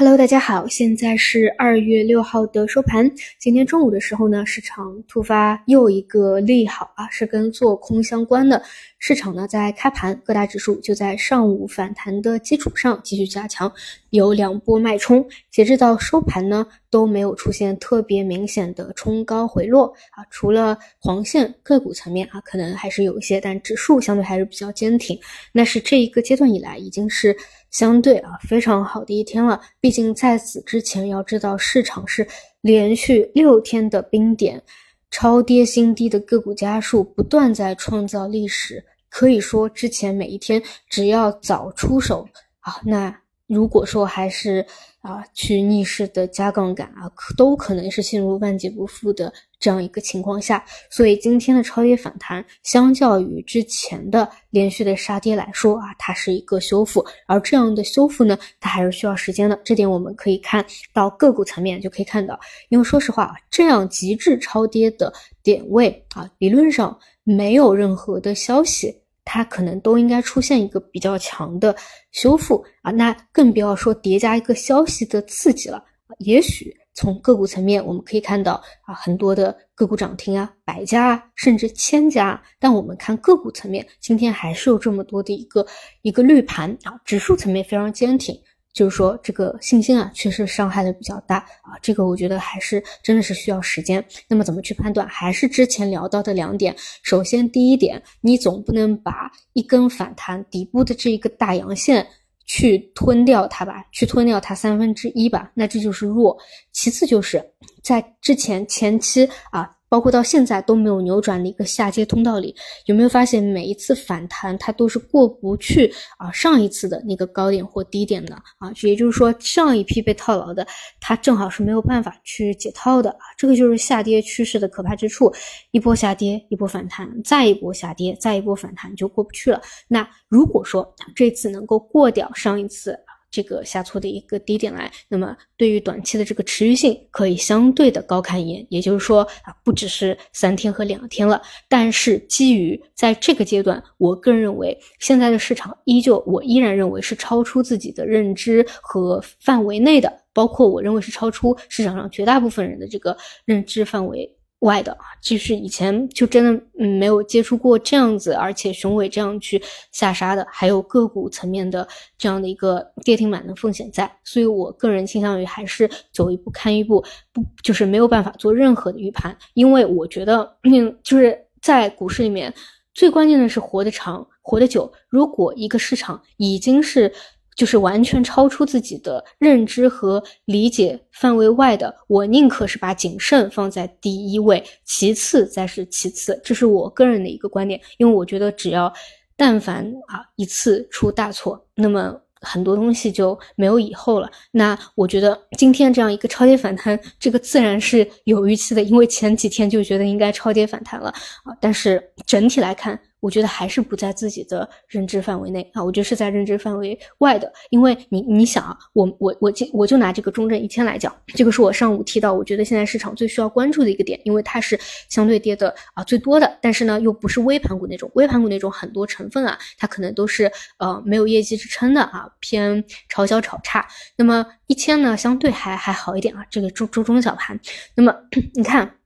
Hello，大家好，现在是二月六号的收盘。今天中午的时候呢，市场突发又一个利好啊，是跟做空相关的。市场呢在开盘，各大指数就在上午反弹的基础上继续加强，有两波脉冲。截至到收盘呢，都没有出现特别明显的冲高回落啊，除了黄线个股层面啊，可能还是有一些，但指数相对还是比较坚挺。那是这一个阶段以来已经是。相对啊，非常好的一天了。毕竟在此之前，要知道市场是连续六天的冰点，超跌新低的个股家数不断在创造历史。可以说，之前每一天只要早出手啊，那。如果说还是啊去逆势的加杠杆啊，都可能是陷入万劫不复的这样一个情况下，所以今天的超跌反弹，相较于之前的连续的杀跌来说啊，它是一个修复，而这样的修复呢，它还是需要时间的。这点我们可以看到个股层面就可以看到，因为说实话，这样极致超跌的点位啊，理论上没有任何的消息。它可能都应该出现一个比较强的修复啊，那更不要说叠加一个消息的刺激了。也许从个股层面，我们可以看到啊，很多的个股涨停啊，百家啊，甚至千家。但我们看个股层面，今天还是有这么多的一个一个绿盘啊，指数层面非常坚挺。就是说，这个信心啊，确实伤害的比较大啊。这个我觉得还是真的是需要时间。那么怎么去判断？还是之前聊到的两点。首先，第一点，你总不能把一根反弹底部的这一个大阳线去吞掉它吧，去吞掉它三分之一吧，那这就是弱。其次，就是在之前前期啊。包括到现在都没有扭转的一个下跌通道里，有没有发现每一次反弹它都是过不去啊上一次的那个高点或低点的啊？也就是说上一批被套牢的，它正好是没有办法去解套的啊。这个就是下跌趋势的可怕之处，一波下跌，一波反弹，再一波下跌，再一波反弹就过不去了。那如果说这次能够过掉上一次。这个下挫的一个低点来，那么对于短期的这个持续性可以相对的高看一眼，也就是说啊，不只是三天和两天了。但是基于在这个阶段，我个人认为现在的市场依旧，我依然认为是超出自己的认知和范围内的，包括我认为是超出市场上绝大部分人的这个认知范围。外的啊，就是以前就真的没有接触过这样子，而且雄伟这样去下杀的，还有个股层面的这样的一个跌停板的风险在，所以我个人倾向于还是走一步看一步，不就是没有办法做任何的预判，因为我觉得就是在股市里面最关键的是活得长，活得久。如果一个市场已经是。就是完全超出自己的认知和理解范围外的，我宁可是把谨慎放在第一位，其次再是其次，这是我个人的一个观点。因为我觉得，只要但凡啊一次出大错，那么很多东西就没有以后了。那我觉得今天这样一个超跌反弹，这个自然是有预期的，因为前几天就觉得应该超跌反弹了啊。但是整体来看。我觉得还是不在自己的认知范围内啊，我觉得是在认知范围外的，因为你你想啊，我我我就我就拿这个中证一千来讲，这个是我上午提到，我觉得现在市场最需要关注的一个点，因为它是相对跌的啊最多的，但是呢又不是微盘股那种，微盘股那种很多成分啊，它可能都是呃没有业绩支撑的啊，偏炒小炒差。那么一千呢相对还还好一点啊，这个中中中小盘，那么 你看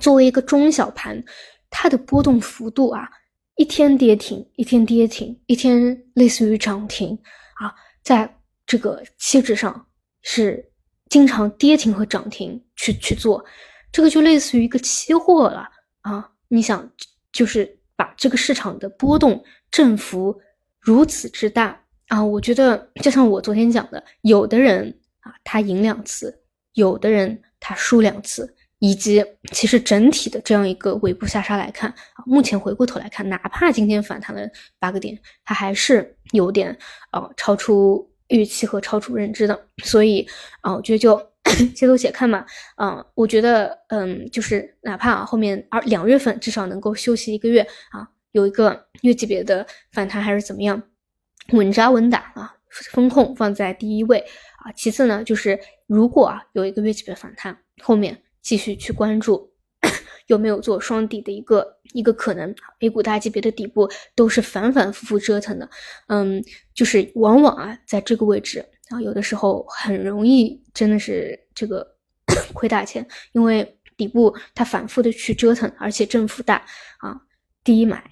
作为一个中小盘，它的波动幅度啊。一天跌停，一天跌停，一天类似于涨停啊，在这个期指上是经常跌停和涨停去去做，这个就类似于一个期货了啊。你想，就是把这个市场的波动振幅如此之大啊，我觉得就像我昨天讲的，有的人啊他赢两次，有的人他输两次。以及其实整体的这样一个尾部下杀来看啊，目前回过头来看，哪怕今天反弹了八个点，它还是有点啊超出预期和超出认知的。所以啊，我觉得就 接头且看嘛。啊，我觉得嗯，就是哪怕啊后面二两月份至少能够休息一个月啊，有一个月级别的反弹还是怎么样，稳扎稳打啊，风控放在第一位啊。其次呢，就是如果啊有一个月级别反弹，后面。继续去关注有没有做双底的一个一个可能，A 股大级别的底部都是反反复复折腾的，嗯，就是往往啊在这个位置啊有的时候很容易真的是这个 亏大钱，因为底部它反复的去折腾，而且振幅大啊，低买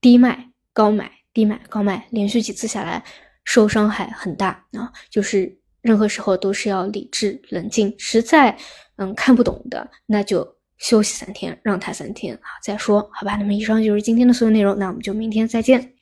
低卖高买低买高卖，连续几次下来受伤害很大啊，就是任何时候都是要理智冷静，实在嗯看不懂的那就休息三天，让他三天啊再说，好吧？那么以上就是今天的所有内容，那我们就明天再见。